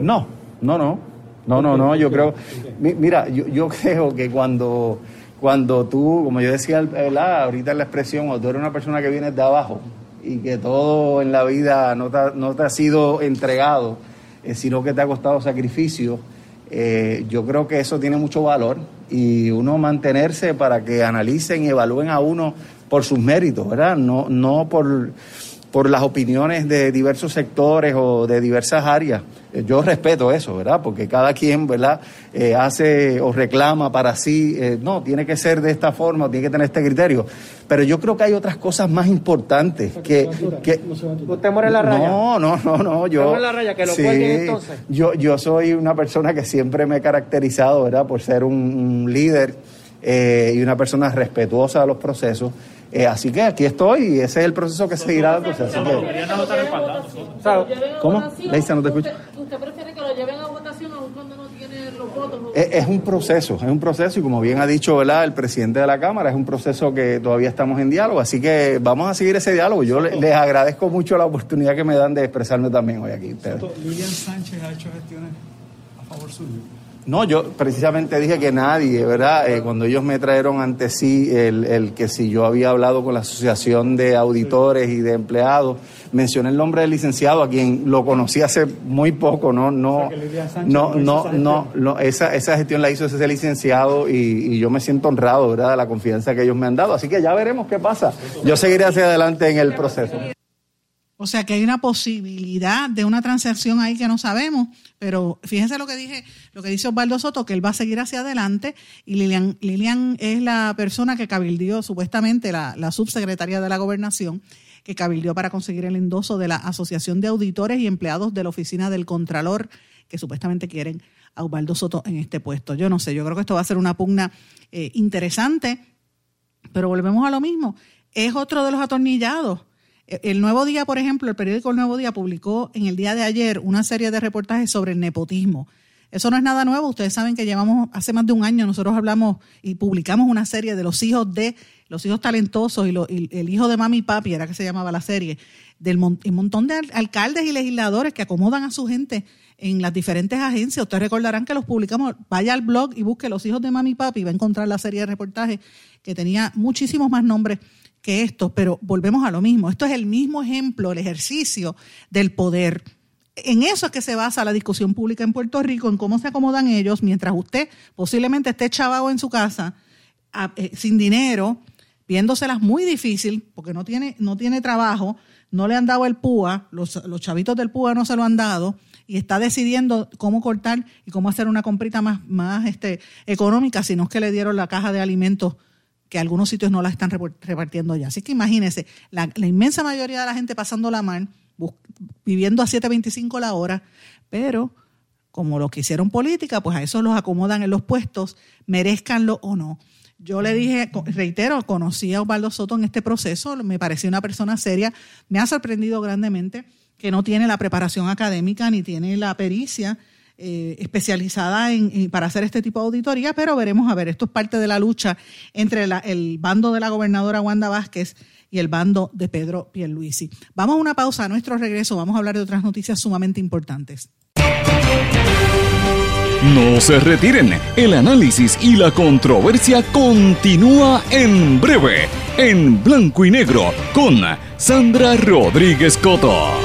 C: No, no, no. No, no, no, yo creo, mira, yo, *laughs* creo que cuando, cuando tú, como yo decía ahorita la expresión, o tú eres una persona que viene de abajo y que todo en la vida no te, no te ha sido entregado, eh, sino que te ha costado sacrificio, eh, yo creo que eso tiene mucho valor y uno mantenerse para que analicen y evalúen a uno por sus méritos, ¿verdad? No, no por, por las opiniones de diversos sectores o de diversas áreas. Eh, yo respeto eso, ¿verdad? Porque cada quien, ¿verdad? Eh, hace o reclama para sí, no, tiene que ser de esta forma, tiene que tener este criterio. Pero yo creo que hay otras cosas más importantes que... que
D: ¿Usted muere la raya?
C: No, no, no, no. Yo,
D: la raya? ¿Que lo sí, entonces?
C: Yo, yo soy una persona que siempre me he caracterizado, ¿verdad? Por ser un, líder eh, y una persona respetuosa de los procesos. Eh, así que aquí estoy y ese es el proceso que seguirá. Pues, así que... ¿Cómo? Leisa, no te escucho.
E: ¿Usted prefiere que lo lleven a votación aun cuando no tiene los votos?
C: Es, un proceso, es un proceso y como bien ha dicho ¿verdad? el presidente de la Cámara, es un proceso que todavía estamos en diálogo, así que vamos a seguir ese diálogo. Yo les, agradezco mucho la oportunidad que me dan de expresarme también hoy aquí.
F: Lilian Sánchez ha hecho gestiones a favor suyo.
C: No, yo precisamente dije que nadie, ¿verdad? Eh, cuando ellos me trajeron ante sí el, que si yo había hablado con la Asociación de Auditores y de Empleados, mencioné el nombre del licenciado, a quien lo conocí hace muy poco, ¿no? No, no, no, no, esa, esa gestión la hizo ese licenciado y, y, yo me siento honrado, ¿verdad? De la confianza que ellos me han dado. Así que ya veremos qué pasa. Yo seguiré hacia adelante en el proceso.
A: O sea que hay una posibilidad de una transacción ahí que no sabemos, pero fíjense lo que dije, lo que dice Osvaldo Soto, que él va a seguir hacia adelante y Lilian, Lilian es la persona que cabildió supuestamente la, la subsecretaria de la gobernación que cabildió para conseguir el endoso de la Asociación de Auditores y Empleados de la Oficina del Contralor, que supuestamente quieren a Ubaldo Soto en este puesto. Yo no sé, yo creo que esto va a ser una pugna eh, interesante, pero volvemos a lo mismo. Es otro de los atornillados. E, el Nuevo Día, por ejemplo, el periódico El Nuevo Día publicó en el día de ayer una serie de reportajes sobre el nepotismo. Eso no es nada nuevo. Ustedes saben que llevamos hace más de un año, nosotros hablamos y publicamos una serie de los hijos de los hijos talentosos y, el hijo de mami y papi, era que se llamaba la serie, del montón de alcaldes y legisladores que acomodan a su gente en las diferentes agencias. Ustedes recordarán que los publicamos. Vaya al blog y busque Los hijos de mami y papi y va a encontrar la serie de reportajes que tenía muchísimos más nombres que estos, pero volvemos a lo mismo. Esto es el mismo ejemplo, el ejercicio del poder. En eso es que se basa la discusión pública en Puerto Rico, en cómo se acomodan ellos, mientras usted posiblemente esté chavado en su casa, eh, sin dinero, viéndoselas muy difícil, porque no tiene, no tiene trabajo, no le han dado el PUA, los, los chavitos del PUA no se lo han dado, y está decidiendo cómo cortar y cómo hacer una comprita más, más este, económica, sino es que le dieron la caja de alimentos que algunos sitios no la están repartiendo ya. Así que imagínense, la, inmensa mayoría de la gente pasando la mano, viviendo a 7.25 la hora, pero como lo que hicieron política, pues a eso los acomodan en los puestos, merezcanlo o no. Yo le dije, reitero, conocí a Osvaldo Soto en este proceso, me pareció una persona seria, me ha sorprendido grandemente que no tiene la preparación académica ni tiene la pericia eh, especializada en, para hacer este tipo de auditoría, pero veremos a ver, esto es parte de la lucha entre el bando de la gobernadora Wanda Vázquez y el bando de Pedro Pierluisi. Vamos a una pausa, a nuestro regreso vamos a hablar de otras noticias sumamente importantes.
B: No se retiren, el análisis y la controversia continúa en breve, en blanco y negro, con Sandra Rodríguez Coto.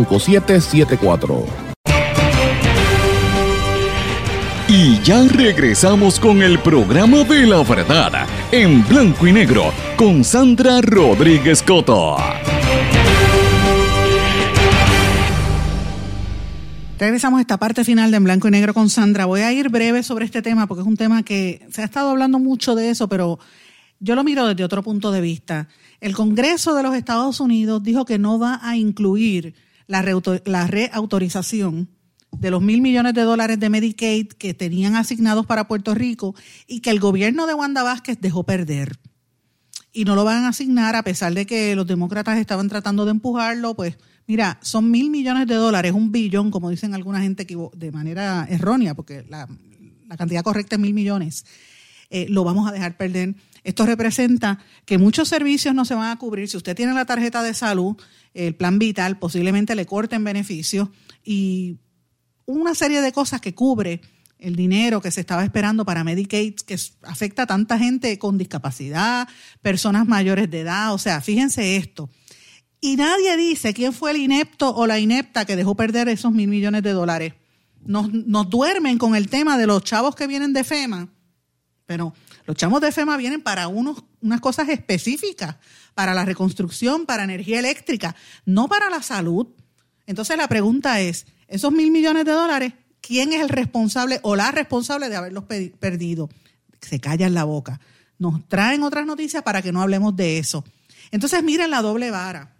G: 5774.
B: Y ya regresamos con el programa de la verdad en blanco y negro con Sandra Rodríguez Coto.
A: Regresamos a esta parte final de En Blanco y Negro con Sandra. Voy a ir breve sobre este tema porque es un tema que se ha estado hablando mucho de eso, pero yo lo miro desde otro punto de vista. El Congreso de los Estados Unidos dijo que no va a incluir la, reautorización de los mil millones de dólares de Medicaid que tenían asignados para Puerto Rico y que el gobierno de Wanda Vázquez dejó perder. Y no lo van a asignar a pesar de que los demócratas estaban tratando de empujarlo, pues mira, son mil millones de dólares, un billón, como dicen alguna gente de manera errónea, porque la, cantidad correcta es mil millones. Eh, lo vamos a dejar perder. Esto representa que muchos servicios no se van a cubrir. Si usted tiene la tarjeta de salud, el plan vital, posiblemente le corten beneficios y una serie de cosas que cubre el dinero que se estaba esperando para Medicaid, que afecta a tanta gente con discapacidad, personas mayores de edad. O sea, fíjense esto. Y nadie dice quién fue el inepto o la inepta que dejó perder esos mil millones de dólares. Nos, nos duermen con el tema de los chavos que vienen de FEMA, pero los chavos de FEMA vienen para unos, unas cosas específicas, para la reconstrucción, para energía eléctrica, no para la salud. Entonces la pregunta es, esos mil millones de dólares, ¿quién es el responsable o la responsable de haberlos perdido? Se callan la boca. Nos traen otras noticias para que no hablemos de eso. Entonces miren la doble vara.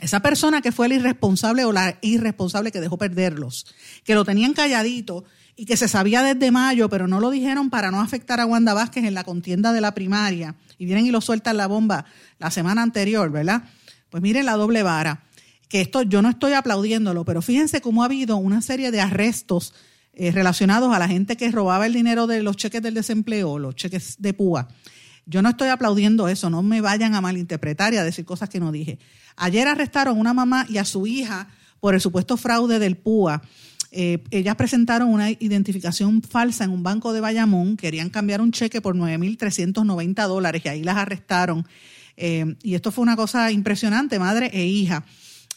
A: Esa persona que fue el irresponsable o la irresponsable que dejó perderlos, que lo tenían calladito y que se sabía desde mayo, pero no lo dijeron para no afectar a Wanda Vázquez en la contienda de la primaria, y vienen y lo sueltan la bomba la semana anterior, ¿verdad? Pues miren la doble vara, que esto yo no estoy aplaudiéndolo, pero fíjense cómo ha habido una serie de arrestos eh, relacionados a la gente que robaba el dinero de los cheques del desempleo, los cheques de púa. Yo no estoy aplaudiendo eso, no me vayan a malinterpretar y a decir cosas que no dije. Ayer arrestaron a una mamá y a su hija por el supuesto fraude del PUA eh, ellas presentaron una identificación falsa en un banco de Bayamón, querían cambiar un cheque por 9.390 dólares y ahí las arrestaron. Eh, y esto fue una cosa impresionante, madre e hija,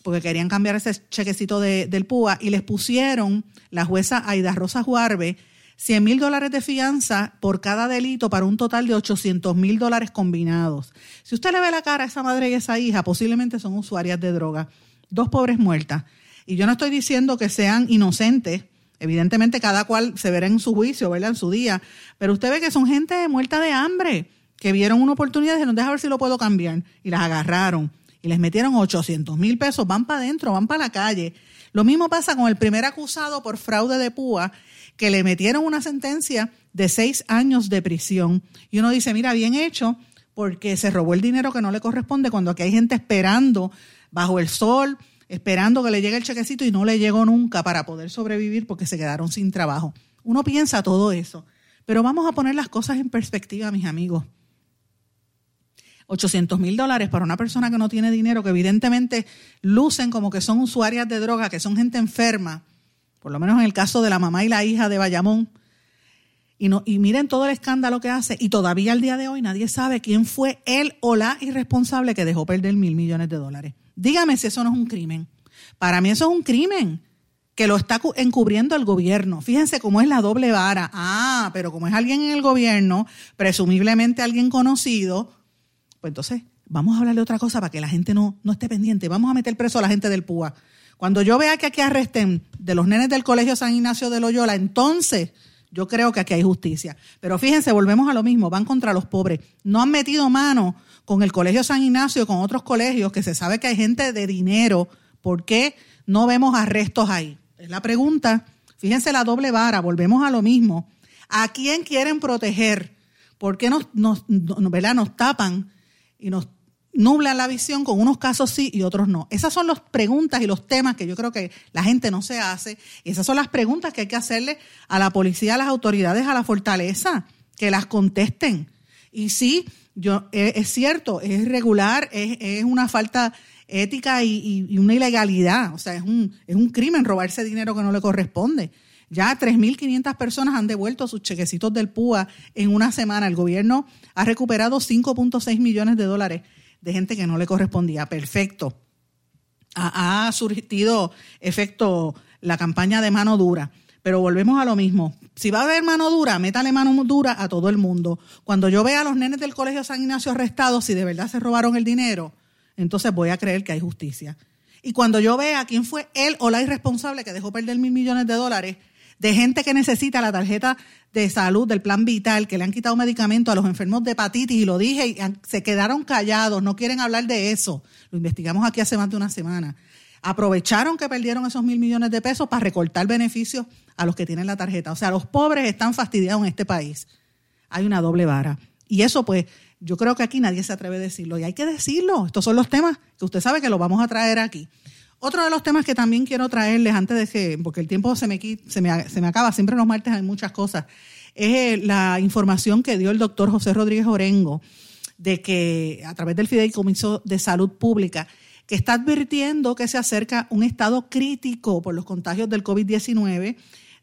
A: porque querían cambiar ese chequecito del PUA y les pusieron la jueza Aida Rosa Juarbe 100 mil dólares de fianza por cada delito para un total de 800 mil dólares combinados. Si usted le ve la cara a esa madre y a esa hija, posiblemente son usuarias de droga. Dos pobres muertas. Y yo no estoy diciendo que sean inocentes, evidentemente cada cual se verá en su juicio, ¿verdad? En su día, pero usted ve que son gente muerta de hambre, que vieron una oportunidad y dijeron, deja ver si lo puedo cambiar, y las agarraron y les metieron 800 mil pesos, van para adentro, van para la calle. Lo mismo pasa con el primer acusado por fraude de púa, que le metieron una sentencia de seis años de prisión. Y uno dice, mira, bien hecho, porque se robó el dinero que no le corresponde cuando aquí hay gente esperando bajo el sol, esperando que le llegue el chequecito y no le llegó nunca para poder sobrevivir porque se quedaron sin trabajo. Uno piensa todo eso, pero vamos a poner las cosas en perspectiva, mis amigos. 800 mil dólares para una persona que no tiene dinero, que evidentemente lucen como que son usuarias de droga, que son gente enferma, por lo menos en el caso de la mamá y la hija de Bayamón. Y, no, y miren todo el escándalo que hace. Y todavía al día de hoy nadie sabe quién fue él o la irresponsable que dejó perder mil millones de dólares. Dígame si eso no es un crimen. Para mí eso es un crimen que lo está encubriendo el gobierno. Fíjense cómo es la doble vara. Ah, pero como es alguien en el gobierno, presumiblemente alguien conocido, pues entonces vamos a hablar de otra cosa para que la gente no, no esté pendiente. Vamos a meter preso a la gente del PUA. Cuando yo vea que aquí arresten de los nenes del Colegio San Ignacio de Loyola, entonces yo creo que aquí hay justicia. Pero fíjense, volvemos a lo mismo, van contra los pobres. No han metido mano con el Colegio San Ignacio, con otros colegios, que se sabe que hay gente de dinero, ¿por qué no vemos arrestos ahí? Es la pregunta. Fíjense la doble vara, volvemos a lo mismo. ¿A quién quieren proteger? ¿Por qué nos, nos, nos tapan y nos nublan la visión con unos casos sí y otros no? Esas son las preguntas y los temas que yo creo que la gente no se hace. Y esas son las preguntas que hay que hacerle a la policía, a las autoridades, a la fortaleza, que las contesten. Y sí, yo, eh, es, cierto, es irregular, es, una falta ética y, una ilegalidad, o sea, es un, es un crimen robarse dinero que no le corresponde. Ya 3.500 personas han devuelto sus chequecitos del PUA en una semana. El gobierno ha recuperado 5.6 millones de dólares de gente que no le correspondía. Perfecto. Ha, ha surtido efecto la campaña de mano dura. Pero volvemos a lo mismo. Si va a haber mano dura, métale mano dura a todo el mundo. Cuando yo vea a los nenes del Colegio San Ignacio arrestados, si de verdad se robaron el dinero, entonces voy a creer que hay justicia. Y cuando yo vea quién fue él o la irresponsable que dejó perder mil millones de dólares de gente que necesita la tarjeta de salud del plan vital, que le han quitado medicamentos a los enfermos de hepatitis, y lo dije, y se quedaron callados, no quieren hablar de eso. Lo investigamos aquí hace más de una semana aprovecharon que perdieron esos mil millones de pesos para recortar beneficios a los que tienen la tarjeta. O sea, los pobres están fastidiados en este país. Hay una doble vara. Y eso, pues, yo creo que aquí nadie se atreve a decirlo. Y hay que decirlo. Estos son los temas que usted sabe que los vamos a traer aquí. Otro de los temas que también quiero traerles antes de que, porque el tiempo se me, se me, se me acaba, siempre los martes hay muchas cosas, es eh, la información que dio el doctor José Rodríguez Orengo de que a través del Fideicomiso de Salud Pública que está advirtiendo que se acerca un estado crítico por los contagios del COVID-19.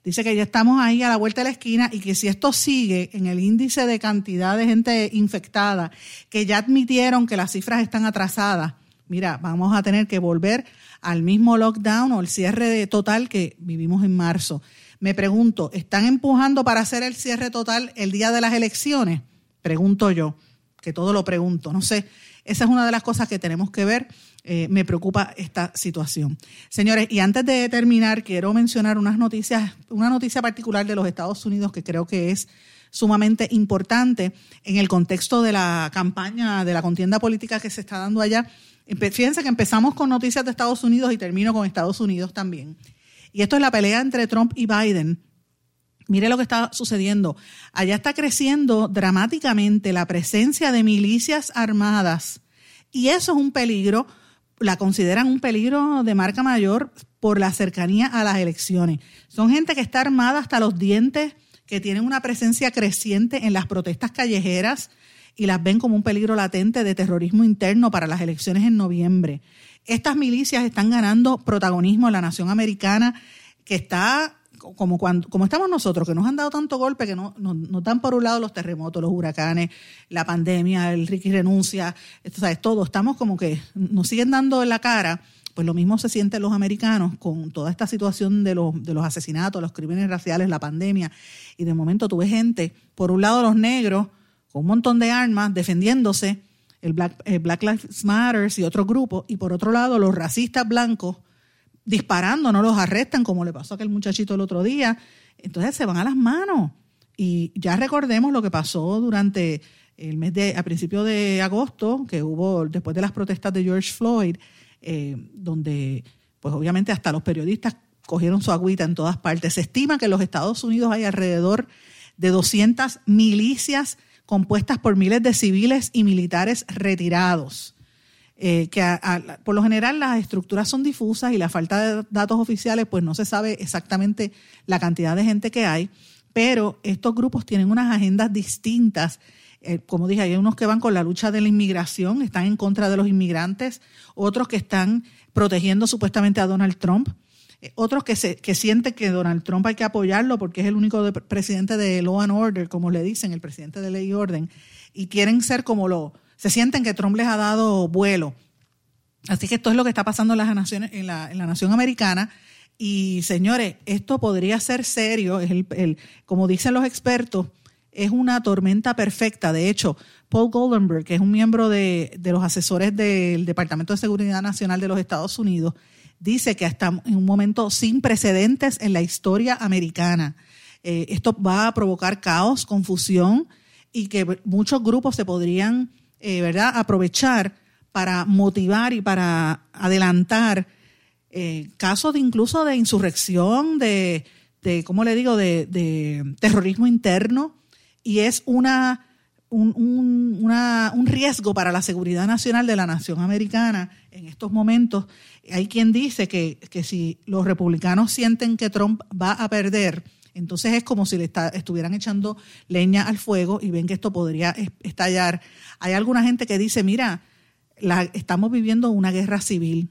A: Dice que ya estamos ahí a la vuelta de la esquina y que si esto sigue en el índice de cantidad de gente infectada, que ya admitieron que las cifras están atrasadas, mira, vamos a tener que volver al mismo lockdown o el cierre total que vivimos en marzo. Me pregunto, ¿están empujando para hacer el cierre total el día de las elecciones? Pregunto yo, que todo lo pregunto, no sé. Esa es una de las cosas que tenemos que ver. Eh, me preocupa esta situación. Señores, y antes de terminar, quiero mencionar unas noticias, una noticia particular de los Estados Unidos que creo que es sumamente importante en el contexto de la campaña, de la contienda política que se está dando allá. Fíjense que empezamos con noticias de Estados Unidos y termino con Estados Unidos también. Y esto es la pelea entre Trump y Biden. Mire lo que está sucediendo. Allá está creciendo dramáticamente la presencia de milicias armadas. Y eso es un peligro, la consideran un peligro de marca mayor por la cercanía a las elecciones. Son gente que está armada hasta los dientes que tienen una presencia creciente en las protestas callejeras y las ven como un peligro latente de terrorismo interno para las elecciones en noviembre. Estas milicias están ganando protagonismo en la nación americana, que está como, cuando, como estamos nosotros, que nos han dado tanto golpe que no, nos dan por un lado los terremotos, los huracanes, la pandemia, el Ricky renuncia, esto, ¿sabes? todo, estamos como que nos siguen dando en la cara pues lo mismo se sienten los americanos con toda esta situación de los, de los asesinatos, los crímenes raciales, la pandemia. Y de momento tuve gente, por un lado los negros, con un montón de armas, defendiéndose, el Black, Black Lives Matter y otros grupos, y por otro lado los racistas blancos disparando, no los arrestan, como le pasó a aquel muchachito el otro día. Entonces se van a las manos. Y ya recordemos lo que pasó durante el mes de, a principios de agosto, que hubo después de las protestas de George Floyd, eh, donde pues obviamente hasta los periodistas cogieron su agüita en todas partes. Se estima que en los Estados Unidos hay alrededor de 200 milicias compuestas por miles de civiles y militares retirados. Eh, que por lo general las estructuras son difusas y la falta de datos oficiales, pues no se sabe exactamente la cantidad de gente que hay, pero estos grupos tienen unas agendas distintas. Eh, como dije, hay unos que van con la lucha de la inmigración, están en contra de los inmigrantes, otros que están protegiendo supuestamente a Donald Trump, eh, otros que, se, que sienten que Donald Trump hay que apoyarlo porque es el único presidente de law and order, como le dicen, el presidente de ley y orden, y quieren ser como lo, se sienten que Trump les ha dado vuelo. Así que esto es lo que está pasando en, las naciones, en, la, nación americana. Y señores, esto podría ser serio, es el, el, como dicen los expertos, es una tormenta perfecta. De hecho, Paul Goldenberg, que es un miembro de, los asesores del Departamento de Seguridad Nacional de los Estados Unidos, dice que está en un momento sin precedentes en la historia americana. Eh, esto va a provocar caos, confusión y que muchos grupos se podrían eh, ¿verdad? aprovechar para motivar y para adelantar eh, casos de incluso de insurrección, de, de ¿cómo le digo?, de terrorismo interno y es una, un, un, riesgo para la seguridad nacional de la nación americana en estos momentos. Hay quien dice que, que si los republicanos sienten que Trump va a perder, entonces es como si le estuvieran echando leña al fuego y ven que esto podría estallar. Hay alguna gente que dice, mira, la, estamos viviendo una guerra civil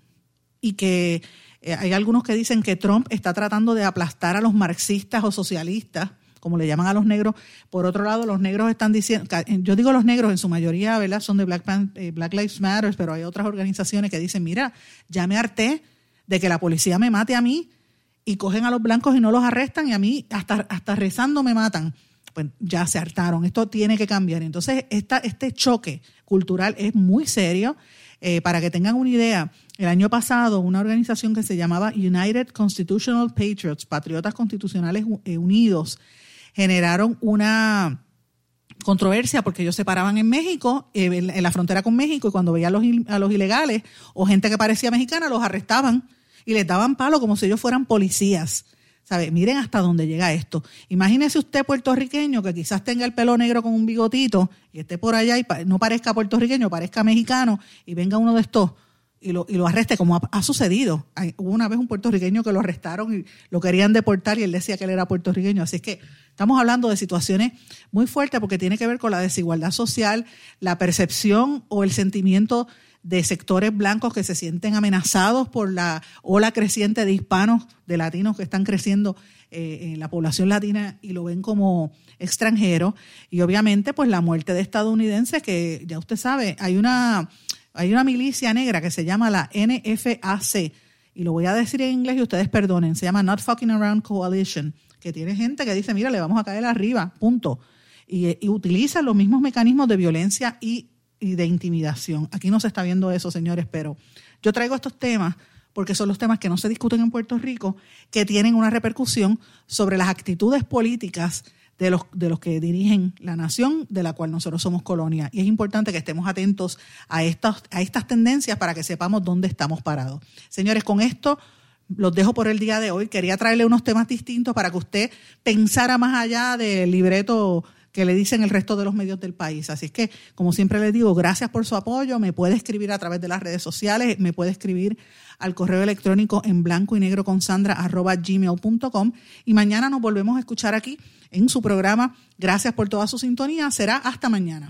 A: y que eh, hay algunos que dicen que Trump está tratando de aplastar a los marxistas o socialistas como le llaman a los negros. Por otro lado, los negros están diciendo, yo digo los negros en su mayoría, ¿verdad? Son de Black, eh, Black Lives Matter, pero hay otras organizaciones que dicen, mira, ya me harté de que la policía me mate a mí y cogen a los blancos y no los arrestan y a mí hasta, hasta rezando me matan. Pues ya se hartaron, esto tiene que cambiar. Entonces, esta, este choque cultural es muy serio. Eh, para que tengan una idea, el año pasado una organización que se llamaba United Constitutional Patriots, Patriotas Constitucionales eh, Unidos, generaron una controversia porque ellos se paraban en México, eh, en la frontera con México, y cuando veían a los, a los ilegales o gente que parecía mexicana, los arrestaban y les daban palo como si ellos fueran policías. ¿Sabe? Miren hasta dónde llega esto. Imagínese usted puertorriqueño que quizás tenga el pelo negro con un bigotito y esté por allá y no parezca puertorriqueño, parezca mexicano y venga uno de estos y lo, y lo arreste, como ha, sucedido. hubo una vez un puertorriqueño que lo arrestaron y lo querían deportar y él decía que él era puertorriqueño. Así es que estamos hablando de situaciones muy fuertes porque tiene que ver con la desigualdad social, la percepción o el sentimiento de sectores blancos que se sienten amenazados por la ola creciente de hispanos, de latinos que están creciendo eh, en la población latina y lo ven como extranjero. Y obviamente, pues la muerte de estadounidenses, que ya usted sabe, hay una hay una milicia negra que se llama la NFAC, y lo voy a decir en inglés y ustedes perdonen, se llama Not Fucking Around Coalition, que tiene gente que dice, mira, le vamos a caer arriba, punto. Y, y utiliza los mismos mecanismos de violencia y, y de intimidación. Aquí no se está viendo eso, señores, pero yo traigo estos temas porque son los temas que no se discuten en Puerto Rico, que tienen una repercusión sobre las actitudes políticas de los, de los que dirigen la nación de la cual nosotros somos colonia. Y es importante que estemos atentos a estas, a estas tendencias para que sepamos dónde estamos parados. Señores, con esto los dejo por el día de hoy. Quería traerle unos temas distintos para que usted pensara más allá del libreto que le dicen el resto de los medios del país. Así es que, como siempre les digo, gracias por su apoyo. Me puede escribir a través de las redes sociales, me puede escribir al correo electrónico en blanco y negro con sandra arroba gmail.com y mañana nos volvemos a escuchar aquí en su programa. Gracias por toda su sintonía. Será hasta mañana.